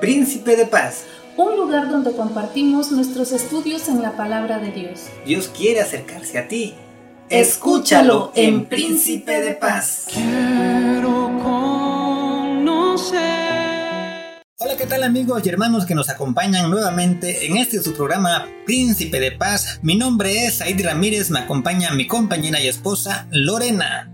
Príncipe de Paz. Un lugar donde compartimos nuestros estudios en la palabra de Dios. Dios quiere acercarse a ti. Escúchalo en Príncipe de Paz. Quiero conocer. Hola, ¿qué tal amigos y hermanos que nos acompañan nuevamente en este su programa Príncipe de Paz? Mi nombre es Said Ramírez, me acompaña mi compañera y esposa Lorena.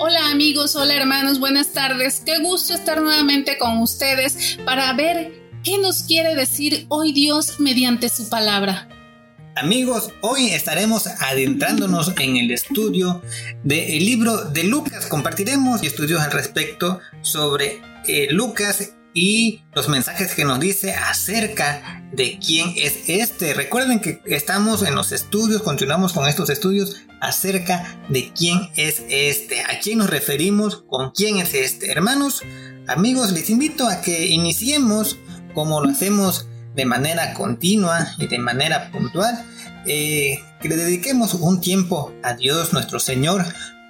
Hola amigos, hola hermanos, buenas tardes. Qué gusto estar nuevamente con ustedes para ver qué nos quiere decir hoy Dios mediante su palabra. Amigos, hoy estaremos adentrándonos en el estudio del libro de Lucas. Compartiremos estudios al respecto sobre eh, Lucas y los mensajes que nos dice acerca de quién es este. Recuerden que estamos en los estudios, continuamos con estos estudios acerca de quién es este, a quién nos referimos, con quién es este. Hermanos, amigos, les invito a que iniciemos como lo hacemos de manera continua y de manera puntual, eh, que le dediquemos un tiempo a Dios nuestro Señor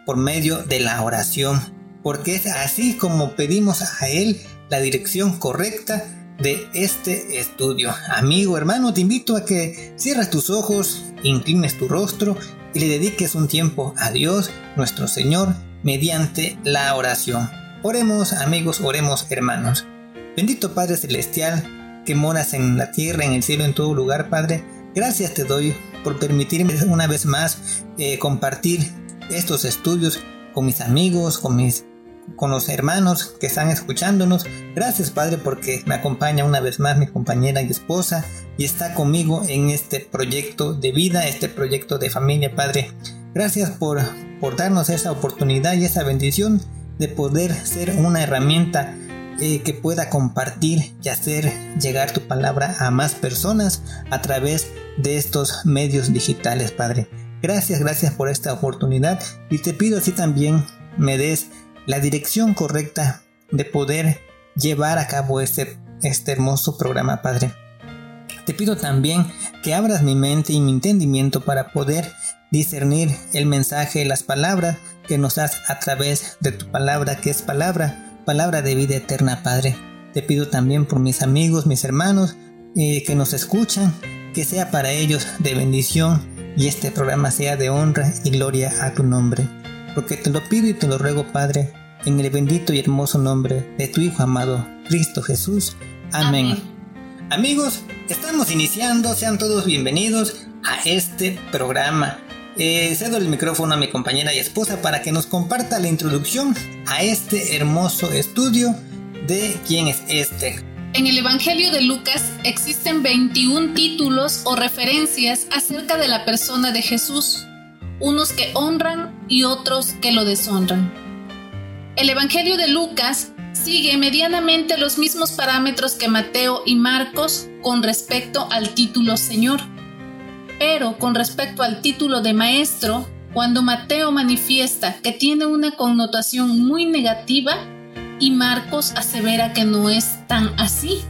por medio de la oración, porque es así como pedimos a Él la dirección correcta de este estudio. Amigo, hermano, te invito a que cierres tus ojos, inclines tu rostro y le dediques un tiempo a Dios, nuestro Señor, mediante la oración. Oremos, amigos, oremos, hermanos. Bendito Padre Celestial, que moras en la tierra, en el cielo, en todo lugar, Padre, gracias te doy por permitirme una vez más eh, compartir estos estudios con mis amigos, con mis con los hermanos que están escuchándonos. Gracias Padre porque me acompaña una vez más mi compañera y esposa y está conmigo en este proyecto de vida, este proyecto de familia Padre. Gracias por, por darnos esa oportunidad y esa bendición de poder ser una herramienta eh, que pueda compartir y hacer llegar tu palabra a más personas a través de estos medios digitales, Padre. Gracias, gracias por esta oportunidad y te pido así también me des la dirección correcta de poder llevar a cabo este, este hermoso programa, Padre. Te pido también que abras mi mente y mi entendimiento para poder discernir el mensaje, las palabras que nos das a través de tu palabra, que es palabra, palabra de vida eterna, Padre. Te pido también por mis amigos, mis hermanos eh, que nos escuchan, que sea para ellos de bendición y este programa sea de honra y gloria a tu nombre. Porque te lo pido y te lo ruego, Padre, en el bendito y hermoso nombre de tu Hijo amado, Cristo Jesús. Amén. Amigos, estamos iniciando, sean todos bienvenidos a este programa. Eh, cedo el micrófono a mi compañera y esposa para que nos comparta la introducción a este hermoso estudio de quién es este. En el Evangelio de Lucas existen 21 títulos o referencias acerca de la persona de Jesús, unos que honran y otros que lo deshonran. El Evangelio de Lucas sigue medianamente los mismos parámetros que Mateo y Marcos con respecto al título Señor. Pero con respecto al título de Maestro, cuando Mateo manifiesta que tiene una connotación muy negativa y Marcos asevera que no es tan así.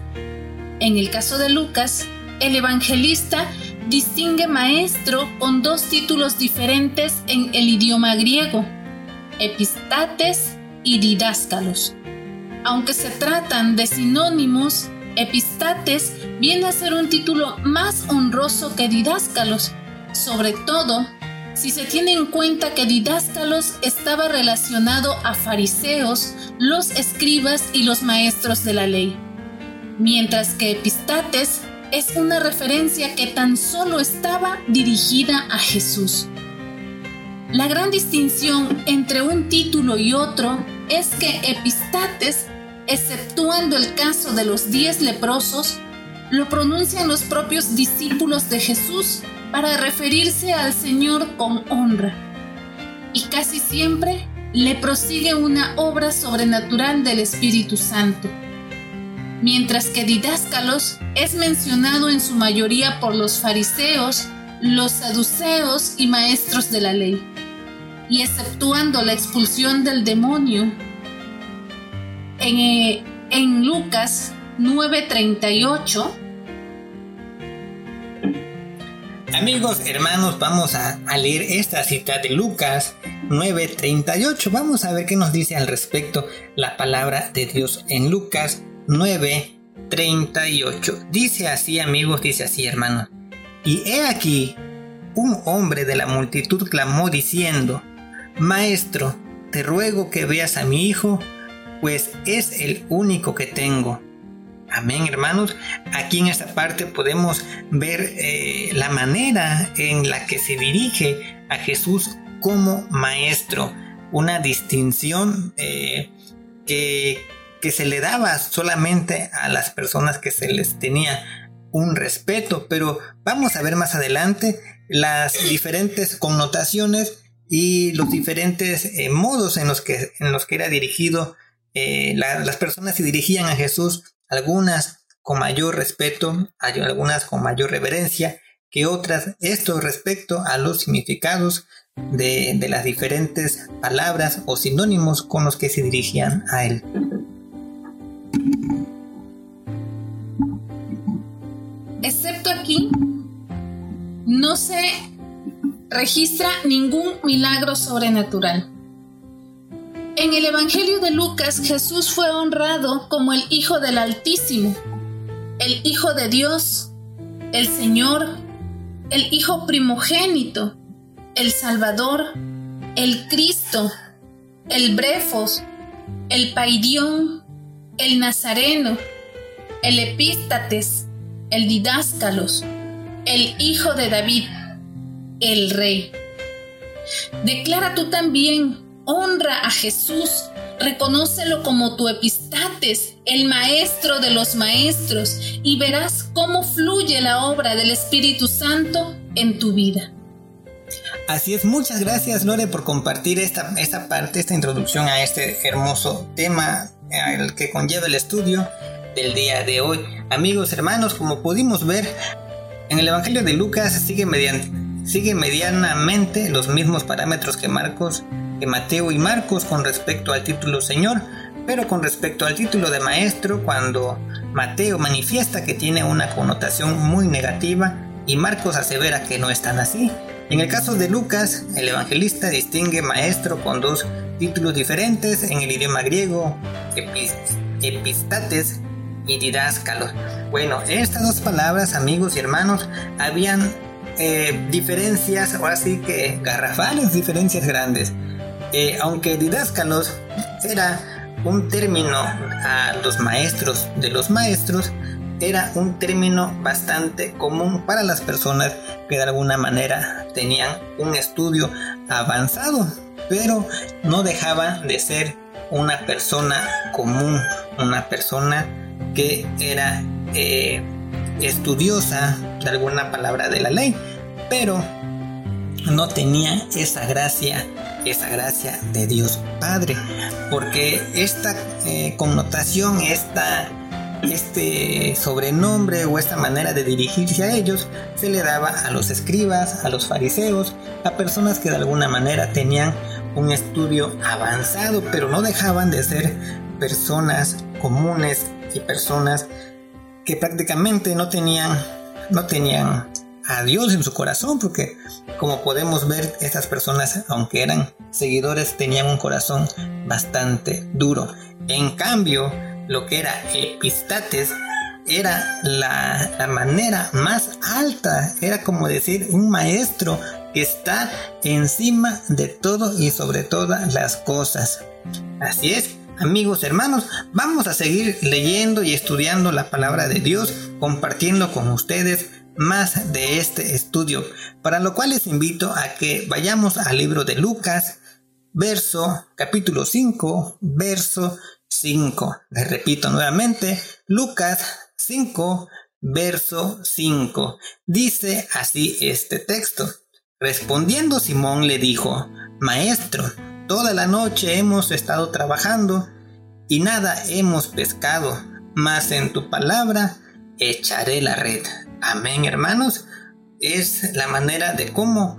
En el caso de Lucas, el evangelista distingue maestro con dos títulos diferentes en el idioma griego, epistates y didáscalos. Aunque se tratan de sinónimos, epistates viene a ser un título más honroso que didáscalos, sobre todo si se tiene en cuenta que didáscalos estaba relacionado a fariseos, los escribas y los maestros de la ley, mientras que epistates es una referencia que tan solo estaba dirigida a Jesús. La gran distinción entre un título y otro es que Epistates, exceptuando el caso de los diez leprosos, lo pronuncian los propios discípulos de Jesús para referirse al Señor con honra. Y casi siempre le prosigue una obra sobrenatural del Espíritu Santo. Mientras que Didáscalos es mencionado en su mayoría por los fariseos, los saduceos y maestros de la ley y exceptuando la expulsión del demonio. En, eh, en Lucas 9:38. Amigos, hermanos, vamos a, leer esta cita de Lucas 9:38. Vamos a ver qué nos dice al respecto la palabra de Dios en Lucas 9, 38. Dice así amigos, dice así hermano. Y he aquí, un hombre de la multitud clamó diciendo, Maestro, te ruego que veas a mi hijo, pues es el único que tengo. Amén, hermanos. Aquí en esta parte podemos ver eh, la manera en la que se dirige a Jesús como maestro. Una distinción eh, que, que se le daba solamente a las personas que se les tenía un respeto. Pero vamos a ver más adelante las diferentes connotaciones y los diferentes eh, modos en los que, en los que era dirigido, eh, las personas se dirigían a Jesús, algunas con mayor respeto, algunas con mayor reverencia que otras, esto respecto a los significados de, de las diferentes palabras o sinónimos con los que se dirigían a él. Excepto aquí, no se registra ningún milagro sobrenatural. En el Evangelio de Lucas, Jesús fue honrado como el Hijo del Altísimo, el Hijo de Dios, el Señor, el Hijo primogénito, el Salvador, el Cristo, el Brefos, el Paidión, el Nazareno, el Epístates, el Didáscalos, el Hijo de David, el Rey. Declara tú también, honra a Jesús, reconócelo como tu epistates, el maestro de los maestros, y verás cómo fluye la obra del Espíritu Santo en tu vida. Así es, muchas gracias Lore por compartir esta, esta parte, esta introducción a este hermoso tema el que conlleva el estudio del día de hoy. Amigos, hermanos, como pudimos ver, en el Evangelio de Lucas sigue, mediante, sigue medianamente los mismos parámetros que Marcos, que Mateo y Marcos con respecto al título Señor, pero con respecto al título de Maestro, cuando Mateo manifiesta que tiene una connotación muy negativa y Marcos asevera que no es tan así. En el caso de Lucas, el evangelista distingue maestro con dos títulos diferentes en el idioma griego, epistates y didáscalos. Bueno, estas dos palabras, amigos y hermanos, habían eh, diferencias, o así que garrafales diferencias grandes. Eh, aunque didáscalos era un término a los maestros de los maestros, era un término bastante común para las personas que de alguna manera tenían un estudio avanzado, pero no dejaba de ser una persona común, una persona que era eh, estudiosa de alguna palabra de la ley, pero no tenía esa gracia, esa gracia de Dios Padre, porque esta eh, connotación, esta, este sobrenombre o esta manera de dirigirse a ellos se le daba a los escribas, a los fariseos, a personas que de alguna manera tenían un estudio avanzado, pero no dejaban de ser personas comunes y personas que prácticamente no tenían, no tenían a Dios en su corazón, porque como podemos ver, estas personas, aunque eran seguidores, tenían un corazón bastante duro. En cambio, lo que era epistates era la, la manera más alta, era como decir un maestro que está encima de todo y sobre todas las cosas. Así es, Amigos, hermanos, vamos a seguir leyendo y estudiando la palabra de Dios, compartiendo con ustedes más de este estudio, para lo cual les invito a que vayamos al libro de Lucas, verso capítulo 5, verso 5. Les repito nuevamente, Lucas 5, verso 5. Dice así este texto. Respondiendo Simón le dijo, Maestro, Toda la noche hemos estado trabajando y nada hemos pescado, mas en tu palabra echaré la red. Amén, hermanos. Es la manera de cómo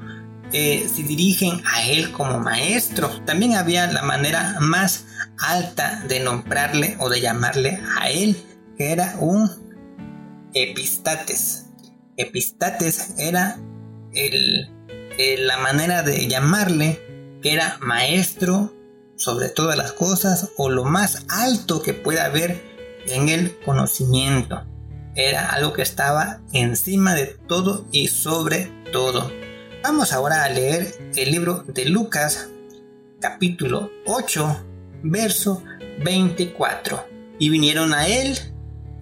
eh, se dirigen a Él como maestro. También había la manera más alta de nombrarle o de llamarle a Él, que era un epistates. Epistates era el, la manera de llamarle era maestro sobre todas las cosas o lo más alto que pueda haber en el conocimiento. Era algo que estaba encima de todo y sobre todo. Vamos ahora a leer el libro de Lucas, capítulo 8, verso 24. Y vinieron a él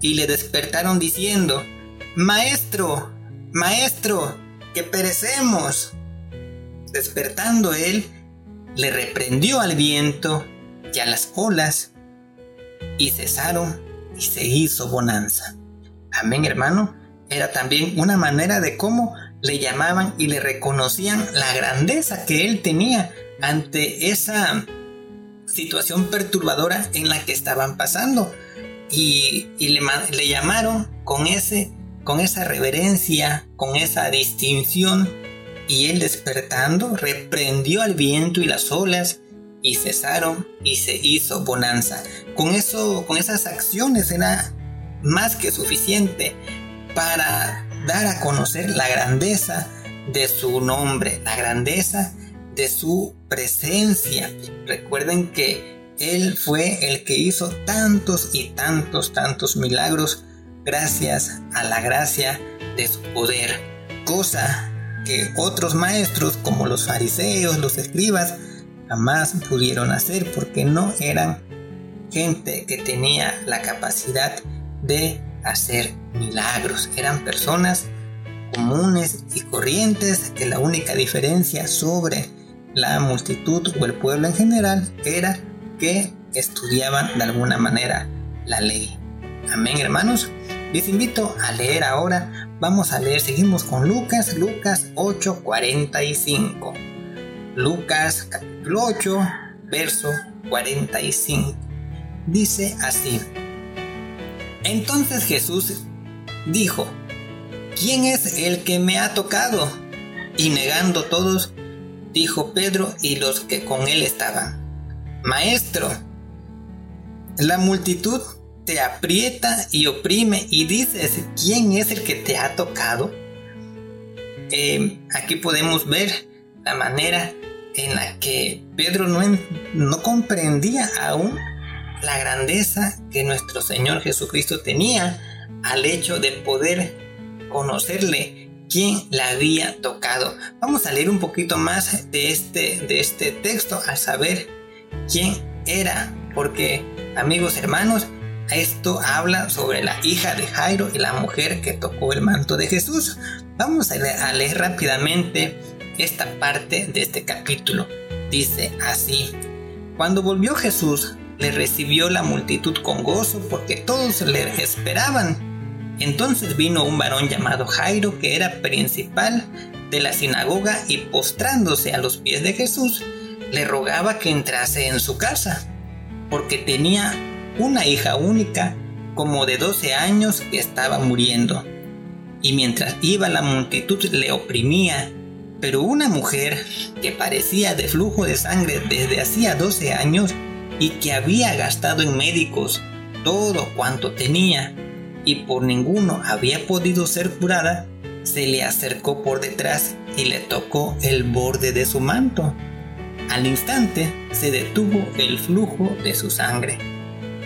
y le despertaron diciendo, Maestro, Maestro, que perecemos. Despertando él, le reprendió al viento y a las olas, y cesaron y se hizo bonanza. Amén, hermano. Era también una manera de cómo le llamaban y le reconocían la grandeza que él tenía ante esa situación perturbadora en la que estaban pasando. Y, le, le, llamaron con, ese, con esa reverencia, con esa distinción. Y él despertando reprendió al viento y las olas y cesaron y se hizo bonanza. Con eso, con esas acciones era más que suficiente para dar a conocer la grandeza de su nombre, la grandeza de su presencia. Recuerden que Él fue el que hizo tantos y tantos, tantos milagros gracias a la gracia de su poder. Cosa que otros maestros como los fariseos, los escribas, jamás pudieron hacer porque no eran gente que tenía la capacidad de hacer milagros. Eran personas comunes y corrientes que la única diferencia sobre la multitud o el pueblo en general era que estudiaban de alguna manera la ley. Amén, hermanos. Les invito a leer ahora. Vamos a leer, seguimos con Lucas, Lucas 8:45. Lucas capítulo 8, verso 45. Dice así. Entonces Jesús dijo, ¿quién es el que me ha tocado? Y negando todos, dijo Pedro y los que con él estaban, Maestro, la multitud te aprieta y oprime y dices, ¿quién es el que te ha tocado? Eh, aquí podemos ver la manera en la que Pedro no, no comprendía aún la grandeza que nuestro Señor Jesucristo tenía al hecho de poder conocerle quién la había tocado. Vamos a leer un poquito más de este, de este texto a saber quién era, porque amigos hermanos, esto habla sobre la hija de Jairo y la mujer que tocó el manto de Jesús. Vamos a leer, a rápidamente esta parte de este capítulo. Dice así, cuando volvió Jesús, le recibió la multitud con gozo porque todos le esperaban entonces vino un varón llamado Jairo, que era principal de la sinagoga, y postrándose a los pies de Jesús, le rogaba que entrase en su casa, porque tenía una hija única, como de 12 años, que estaba muriendo. Y mientras iba la multitud le oprimía, pero una mujer que parecía de flujo de sangre desde hacía 12 años y que había gastado en médicos todo cuanto tenía, y por ninguno había podido ser curada, se le acercó por detrás y le tocó el borde de su manto. Al instante se detuvo el flujo de su sangre.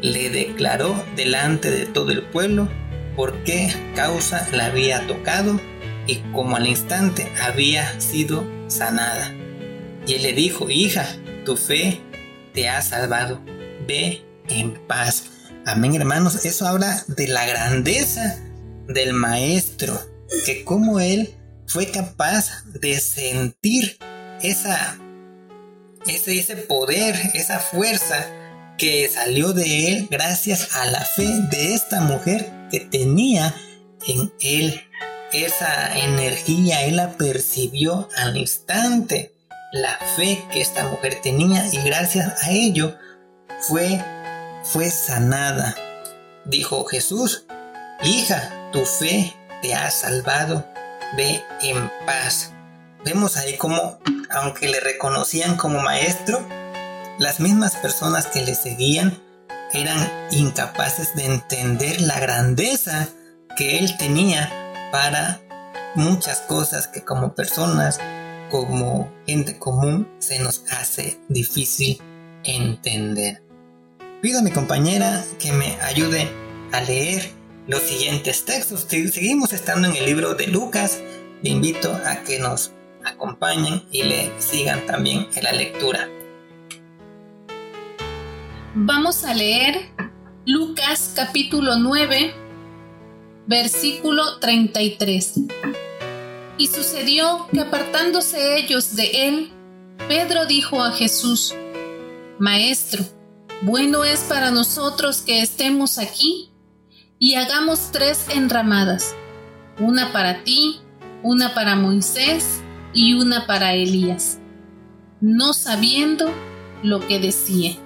le declaró delante de todo el pueblo por qué causa la había tocado y como al instante había sido sanada. Y él le dijo, hija, tu fe te ha salvado, ve en paz. Amén, hermanos. Eso habla de la grandeza del maestro, que como él fue capaz de sentir esa, ese, ese poder, esa fuerza que salió de él gracias a la fe de esta mujer que tenía en él. Esa energía él la percibió al instante. La fe que esta mujer tenía y gracias a ello fue fue sanada. dijo Jesús, hija, tu fe te ha salvado, ve en paz. Vemos ahí como, aunque le reconocían como maestro, las mismas personas que le seguían eran incapaces de entender la grandeza que él tenía para muchas cosas que como personas, como gente común, se nos hace difícil entender. Pido a mi compañera que me ayude a leer los siguientes textos. Seguimos estando en el libro de Lucas. Le invito a que nos acompañen y le sigan también en la lectura. Vamos a leer Lucas capítulo 9, versículo 33. Y sucedió que apartándose ellos de él, Pedro dijo a Jesús, Maestro, bueno es para nosotros que estemos aquí y hagamos tres enramadas, una para ti, una para Moisés y una para Elías, no sabiendo lo que decía.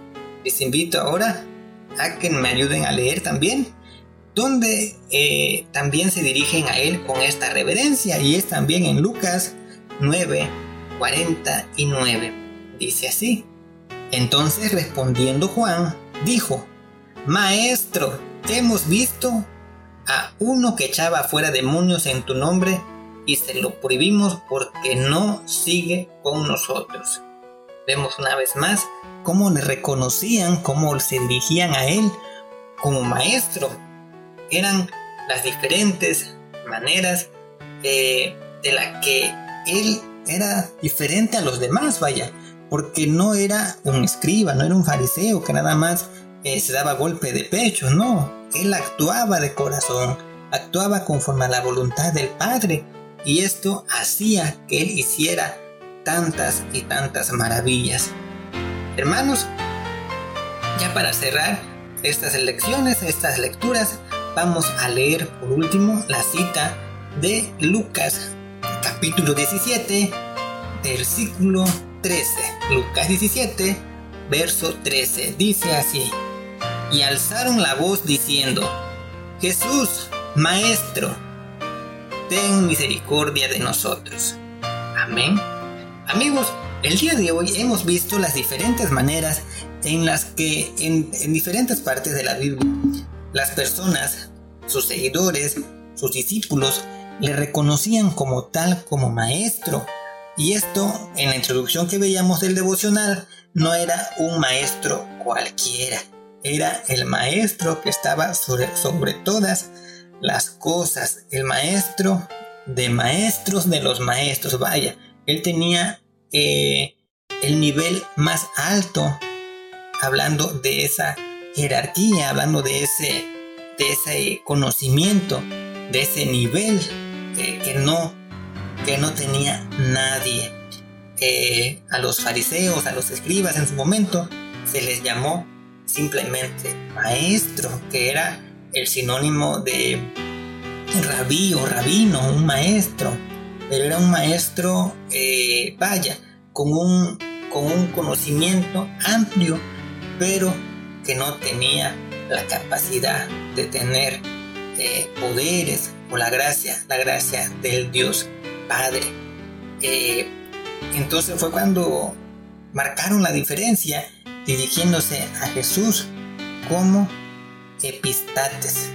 Les invito ahora a que me ayuden a leer también, donde eh, también se dirigen a él con esta reverencia, y es también en Lucas 9, 49. Dice así. Entonces respondiendo Juan, dijo, Maestro, hemos visto a uno que echaba fuera demonios en tu nombre y se lo prohibimos porque no sigue con nosotros. Vemos una vez más cómo le reconocían, cómo se dirigían a él como maestro. Eran las diferentes maneras eh, de la que él era diferente a los demás, vaya, porque no era un escriba, no era un fariseo que nada más eh, se daba golpe de pecho, no, él actuaba de corazón, actuaba conforme a la voluntad del Padre y esto hacía que él hiciera tantas y tantas maravillas. Hermanos, ya para cerrar estas lecciones, estas lecturas, vamos a leer por último la cita de Lucas capítulo 17, versículo 13. Lucas 17, verso 13. Dice así, y alzaron la voz diciendo, Jesús, Maestro, ten misericordia de nosotros. Amén. Amigos, el día de hoy hemos visto las diferentes maneras en las que en, diferentes partes de la Biblia las personas, sus seguidores, sus discípulos, le reconocían como tal, como maestro. Y esto, en la introducción que veíamos del devocional, no era un maestro cualquiera, era el maestro que estaba sobre, sobre todas las cosas, el maestro de maestros de los maestros, vaya, él tenía eh, el nivel más alto, hablando de esa jerarquía, hablando de ese, de ese conocimiento, de ese nivel eh, que, no, que no tenía nadie. Eh, a los fariseos, a los escribas en su momento, se les llamó simplemente maestro, que era el sinónimo de rabí o rabino, un maestro pero era un maestro, eh, vaya, con un, con un conocimiento amplio, pero que no tenía la capacidad de tener eh, poderes o la gracia, la gracia del Dios Padre. Eh, entonces fue cuando marcaron la diferencia dirigiéndose a Jesús como epistates.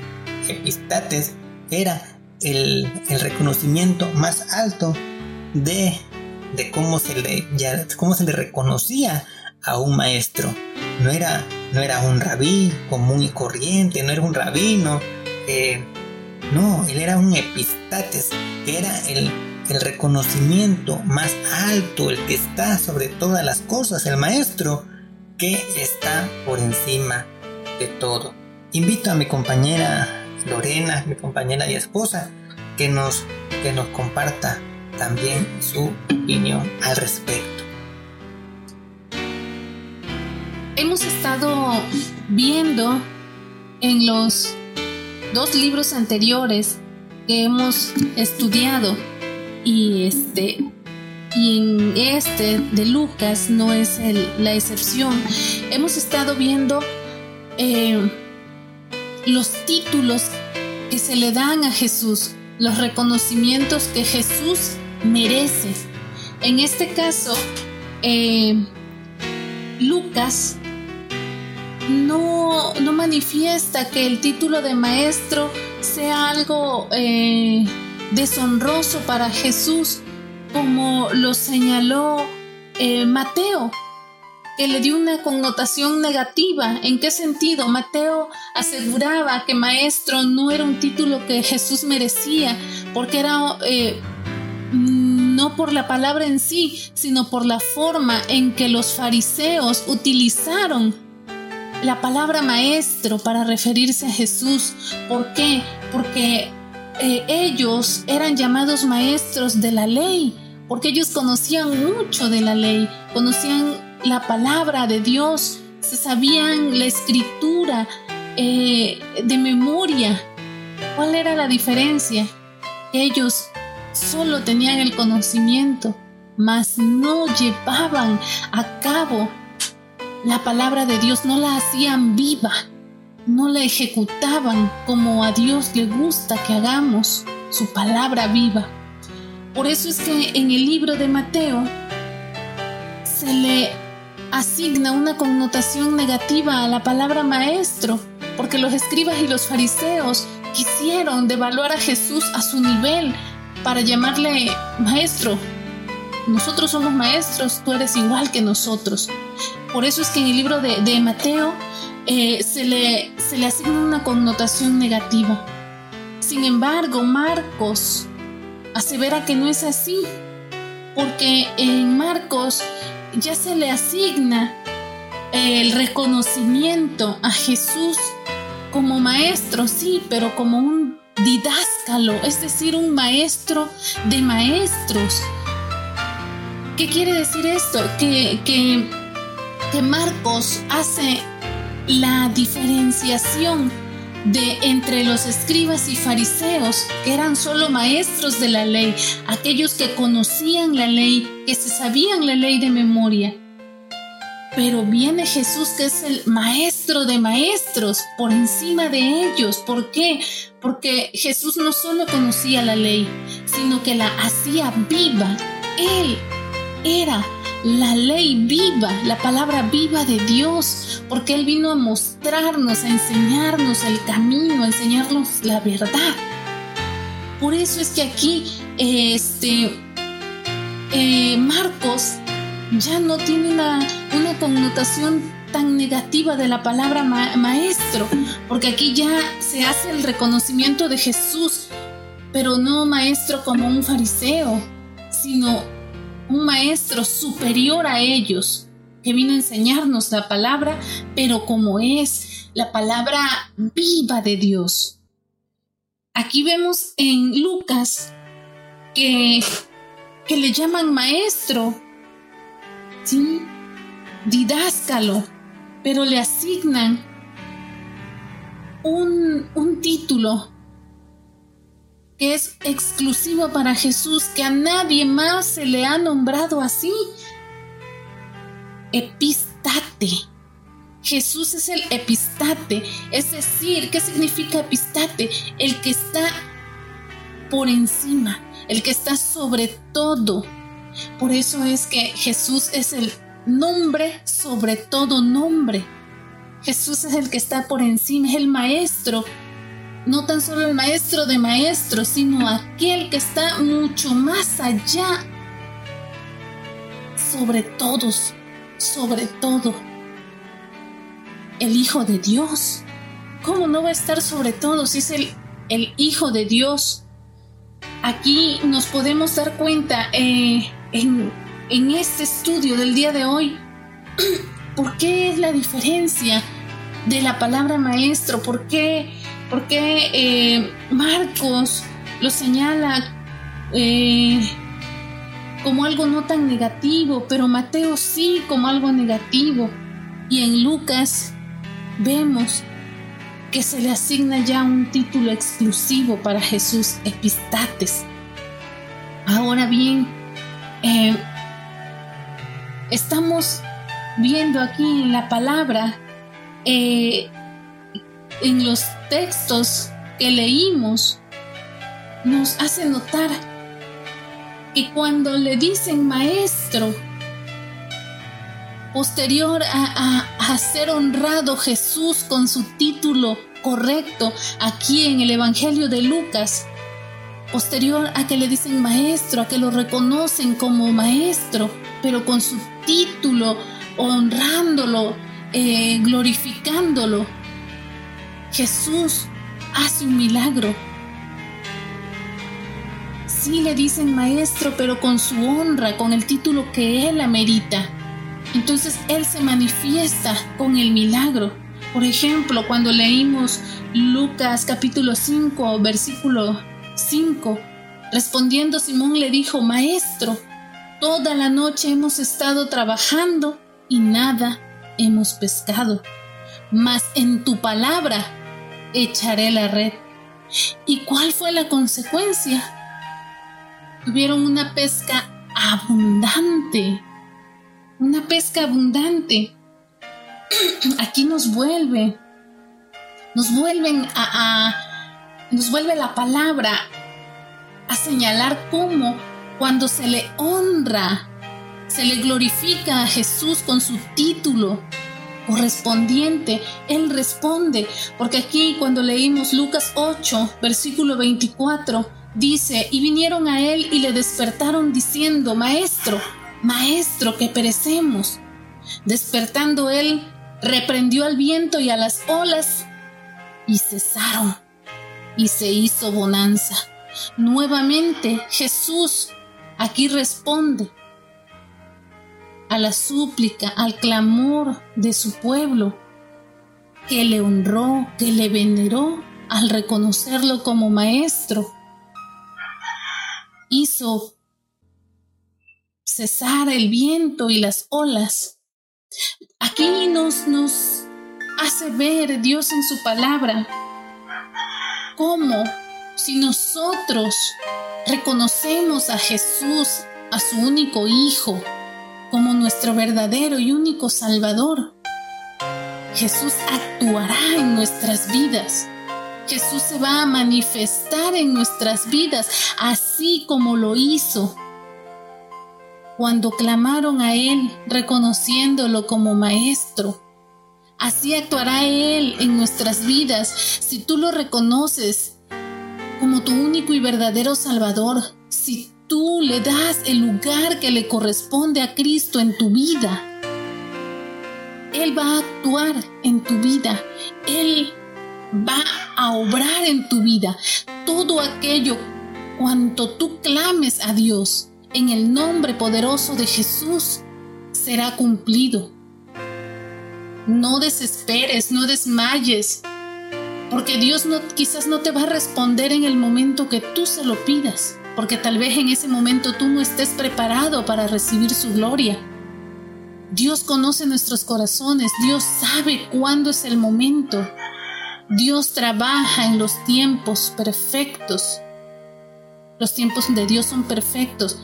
Epistates era el, reconocimiento más alto de, cómo, se le, cómo se le reconocía a un maestro. No era, no era un rabí común y corriente, no era un rabino. Eh, no, él era un epistates, era el reconocimiento más alto, el que está sobre todas las cosas, el maestro que está por encima de todo. Invito a mi compañera Lorena, mi compañera y esposa, que nos, que nos comparta también su opinión al respecto. Hemos estado viendo en los dos libros anteriores que hemos estudiado y este y en este de Lucas no es la excepción. Hemos estado viendo eh, los títulos que se le dan a Jesús, los reconocimientos que Jesús merece. En este caso, eh, Lucas no, no, manifiesta que el título de maestro sea algo eh, deshonroso para Jesús, como lo señaló eh, Mateo, que le dio una connotación negativa. ¿En qué sentido? Mateo aseguraba que maestro no era un título que Jesús merecía, porque era eh, no por la palabra en sí, sino por la forma en que los fariseos utilizaron la palabra maestro para referirse a Jesús. ¿Por qué? Porque eh, ellos eran llamados maestros de la ley, porque ellos conocían mucho de la ley, conocían la palabra de Dios, se sabían la escritura eh, de memoria. ¿Cuál era la diferencia? Ellos solo tenían el conocimiento, mas no llevaban a cabo la palabra de Dios, no la hacían viva, no la ejecutaban como a Dios le gusta que hagamos su palabra viva. Por eso es que en el libro de Mateo se le asigna una connotación negativa a la palabra maestro, porque los escribas y los fariseos quisieron devaluar a Jesús a su nivel para llamarle maestro. Nosotros somos maestros, tú eres igual que nosotros. Por eso es que en el libro de, Mateo eh, se, le, se le asigna una connotación negativa. Sin embargo, Marcos asevera que no es así, porque en Marcos ya se le asigna el reconocimiento a Jesús como maestro, sí, pero como un didáscalo, es decir, un maestro de maestros. ¿Qué quiere decir esto? Que, que, que Marcos hace la diferenciación de entre los escribas y fariseos, que eran solo maestros de la ley, aquellos que conocían la ley, que se sabían la ley de memoria. Pero viene Jesús que es el maestro de maestros por encima de ellos. ¿Por qué? Porque Jesús no solo conocía la ley, sino que la hacía viva. Él era la ley viva, la palabra viva de Dios, porque Él vino a mostrarnos, a enseñarnos el camino, a enseñarnos la verdad. Por eso es que aquí, este, eh, Marcos ya no tiene una, connotación tan negativa de la palabra maestro, porque aquí ya se hace el reconocimiento de Jesús, pero no maestro como un fariseo, sino un maestro superior a ellos, que vino a enseñarnos la palabra, pero como es la palabra viva de Dios. Aquí vemos en Lucas que, que le llaman maestro, ¿sí? didáscalo, pero le asignan un, un título que es exclusivo para Jesús, que a nadie más se le ha nombrado así. Epistate. Jesús es el epistate, es decir, ¿qué significa epistate? El que está por encima, el que está sobre todo. Por eso es que Jesús es el nombre sobre todo nombre. Jesús es el que está por encima, es el maestro no tan solo el maestro de maestros, sino aquel que está mucho más allá, sobre todos, sobre todo, el Hijo de Dios. ¿Cómo no va a estar sobre todos si es el, Hijo de Dios? Aquí nos podemos dar cuenta eh, en, en este estudio del día de hoy, ¿por qué es la diferencia de la palabra maestro? ¿Por qué porque eh, Marcos lo señala eh, como algo no tan negativo, pero Mateo sí como algo negativo. Y en Lucas vemos que se le asigna ya un título exclusivo para Jesús, Epistates. Ahora bien, eh, estamos viendo aquí en la palabra, en los textos que leímos nos hace notar que cuando le dicen maestro, posterior a, ser honrado Jesús con su título correcto aquí en el Evangelio de Lucas, posterior a que le dicen maestro, a que lo reconocen como maestro, pero con su título, honrándolo, eh, glorificándolo, Jesús hace un milagro. Sí le dicen maestro, pero con su honra, con el título que él amerita. Entonces Él se manifiesta con el milagro. Por ejemplo, cuando leímos Lucas capítulo 5, versículo 5, respondiendo Simón le dijo, Maestro, toda la noche hemos estado trabajando y nada hemos pescado, mas en tu palabra echaré la red. ¿Y cuál fue la consecuencia? Tuvieron una pesca abundante una pesca abundante. Aquí nos vuelve, nos vuelven a, nos vuelve la palabra a señalar cómo cuando se le honra, se le glorifica a Jesús con su título correspondiente, Él responde, porque aquí cuando leímos Lucas 8, versículo 24, dice, y vinieron a Él y le despertaron diciendo, Maestro, Maestro, que perecemos. Despertando él, reprendió al viento y a las olas, y cesaron, y se hizo bonanza. Nuevamente Jesús aquí responde a la súplica, al clamor de su pueblo, que le honró, que le veneró al reconocerlo como maestro. Hizo cesar el viento y las olas. Aquí nos, nos hace ver Dios en su palabra cómo si nosotros reconocemos a Jesús, a su único Hijo, como nuestro verdadero y único Salvador, Jesús actuará en nuestras vidas. Jesús se va a manifestar en nuestras vidas, así como lo hizo cuando clamaron a Él reconociéndolo como Maestro. Así actuará Él en nuestras vidas si tú lo reconoces como tu único y verdadero Salvador, si tú le das el lugar que le corresponde a Cristo en tu vida. Él va a actuar en tu vida. Él va a obrar en tu vida. Todo aquello cuanto tú clames a Dios en el nombre poderoso de Jesús será cumplido. No desesperes, no desmayes, porque Dios no, quizás no te va a responder en el momento que tú se lo pidas, porque tal vez en ese momento tú no estés preparado para recibir su gloria. Dios conoce nuestros corazones, Dios sabe cuándo es el momento. Dios trabaja en los tiempos perfectos los tiempos de Dios son perfectos.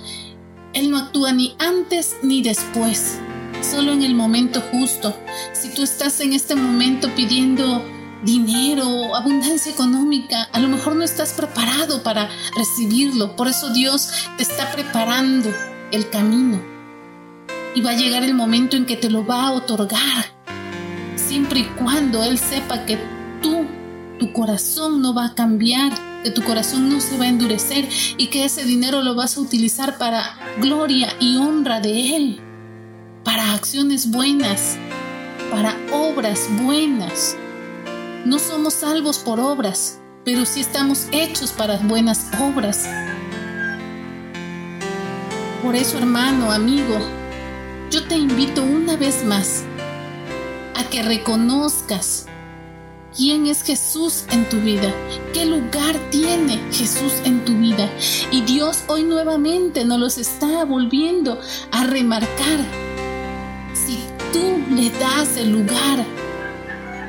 Él no actúa ni antes ni después, solo en el momento justo. Si tú estás en este momento pidiendo dinero, abundancia económica, a lo mejor no estás preparado para recibirlo. Por eso Dios te está preparando el camino. Y va a llegar el momento en que te lo va a otorgar. Siempre y cuando Él sepa que tú, tu corazón no va a cambiar que tu corazón no se va a endurecer y que ese dinero lo vas a utilizar para gloria y honra de Él, para acciones buenas, para obras buenas. No somos salvos por obras, pero sí estamos hechos para buenas obras. Por eso, hermano, amigo, yo te invito una vez más a que reconozcas quién es Jesús en tu vida, qué lugar tiene Jesús en tu vida. Y Dios hoy nuevamente nos está volviendo a remarcar. Si tú le das el lugar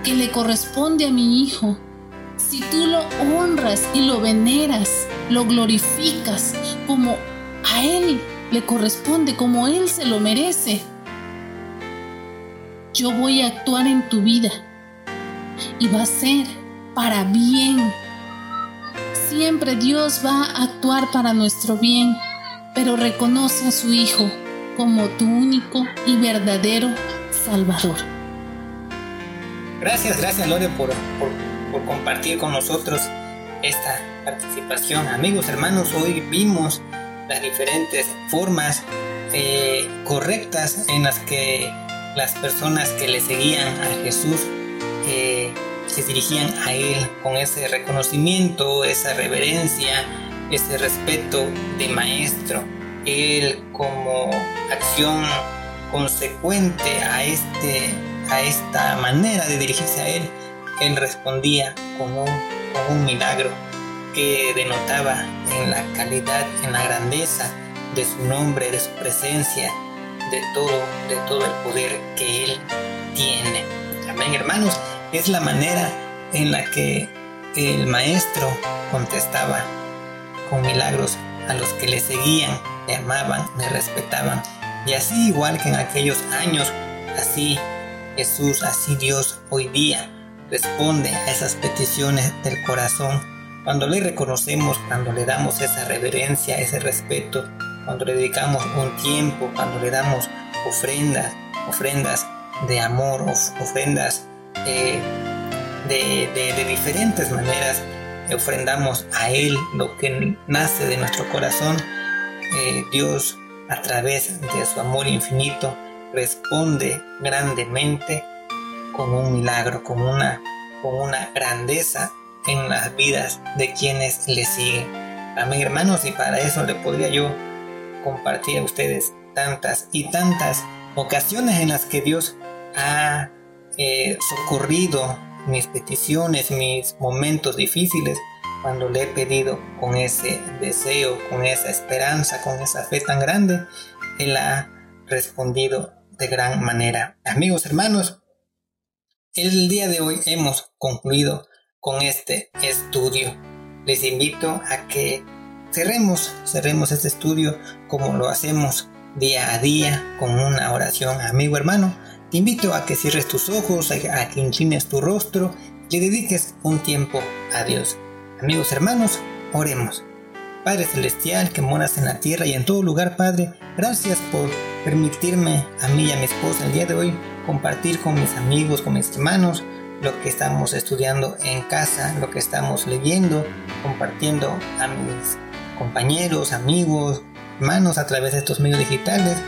que le corresponde a mi hijo, si tú lo honras y lo veneras, lo glorificas como a Él le corresponde, como Él se lo merece, yo voy a actuar en tu vida y va a ser para bien. Siempre Dios va a actuar para nuestro bien, pero reconoce a su Hijo como tu único y verdadero Salvador. Gracias, gracias Lore por, por, compartir con nosotros esta participación. Amigos, hermanos, hoy vimos las diferentes formas eh, correctas en las que las personas que le seguían a Jesús eh, se dirigían a Él con ese reconocimiento, esa reverencia, ese respeto de maestro. Él como acción consecuente a, este, esta manera de dirigirse a Él, Él respondía con un, con un milagro que denotaba en la calidad, en la grandeza de su nombre, de su presencia, de todo, de todo el poder que Él tiene. Amén, hermanos. Es la manera en la que el maestro contestaba con milagros a los que le seguían, le amaban, le respetaban. Y así igual que en aquellos años, así Jesús, así Dios hoy día responde a esas peticiones del corazón. Cuando le reconocemos, cuando le damos esa reverencia, ese respeto, cuando le dedicamos un tiempo, cuando le damos ofrendas, ofrendas de amor, ofrendas eh, de, diferentes maneras, ofrendamos a Él lo que nace de nuestro corazón. Eh, Dios, a través de su amor infinito, responde grandemente con un milagro, con una, con una grandeza en las vidas de quienes le siguen. Amén, hermanos, y para eso le podría yo compartir a ustedes tantas y tantas ocasiones en las que Dios ha eh, socorrido mis peticiones, mis momentos difíciles, cuando le he pedido con ese deseo, con esa esperanza, con esa fe tan grande, Él ha respondido de gran manera. Amigos, hermanos, el día de hoy hemos concluido con este estudio. Les invito a que cerremos, cerremos este estudio como lo hacemos día a día con una oración, amigo hermano. Te invito a que cierres tus ojos, a que inclines tu rostro y le dediques un tiempo a Dios. Amigos hermanos, oremos. Padre Celestial que moras en la tierra y en todo lugar, Padre, gracias por permitirme a mí y a mi esposa el día de hoy compartir con mis amigos, con mis hermanos, lo que estamos estudiando en casa, lo que estamos leyendo, compartiendo a mis compañeros, amigos, hermanos a través de estos medios digitales,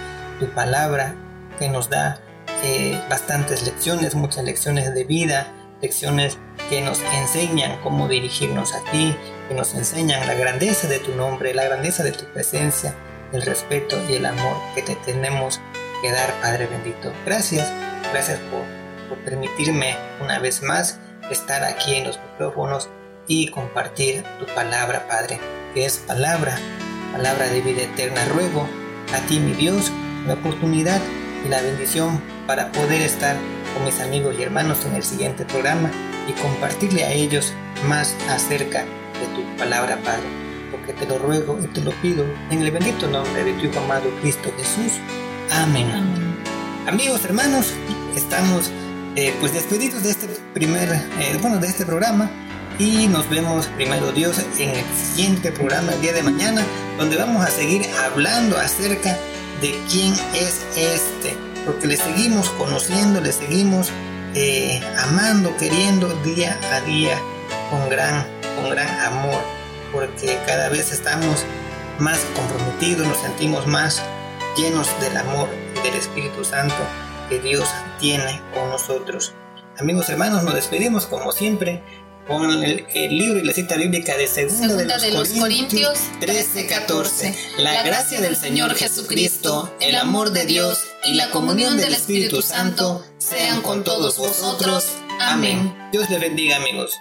tu palabra que nos da eh, bastantes lecciones, muchas lecciones de vida, lecciones que nos enseñan cómo dirigirnos a ti, que nos enseñan la grandeza de tu nombre, la grandeza de tu presencia, el respeto y el amor que te tenemos que dar, Padre bendito. Gracias, gracias por, por permitirme una vez más estar aquí en los micrófonos y compartir tu palabra, Padre, que es palabra, palabra de vida eterna. Ruego a ti, mi Dios, la oportunidad y la bendición para poder estar con mis amigos y hermanos en el siguiente programa y compartirle a ellos más acerca de tu palabra, Padre. Porque te lo ruego y te lo pido en el bendito nombre de tu Hijo amado Cristo Jesús. Amén. Amigos, hermanos, estamos eh, pues despedidos de este primer, eh, bueno, de este programa y nos vemos primero Dios en el siguiente programa el día de mañana donde vamos a seguir hablando acerca de quién es este porque le seguimos conociendo le seguimos eh, amando queriendo día a día con gran con gran amor porque cada vez estamos más comprometidos nos sentimos más llenos del amor del Espíritu Santo que Dios tiene con nosotros amigos hermanos nos despedimos como siempre con el, libro y la cita bíblica de Segunda, de, los, Corintios, 13, 14. La gracia del Señor Jesucristo, el amor de Dios y la comunión del Espíritu Santo sean con todos vosotros. Amén. Dios les bendiga amigos.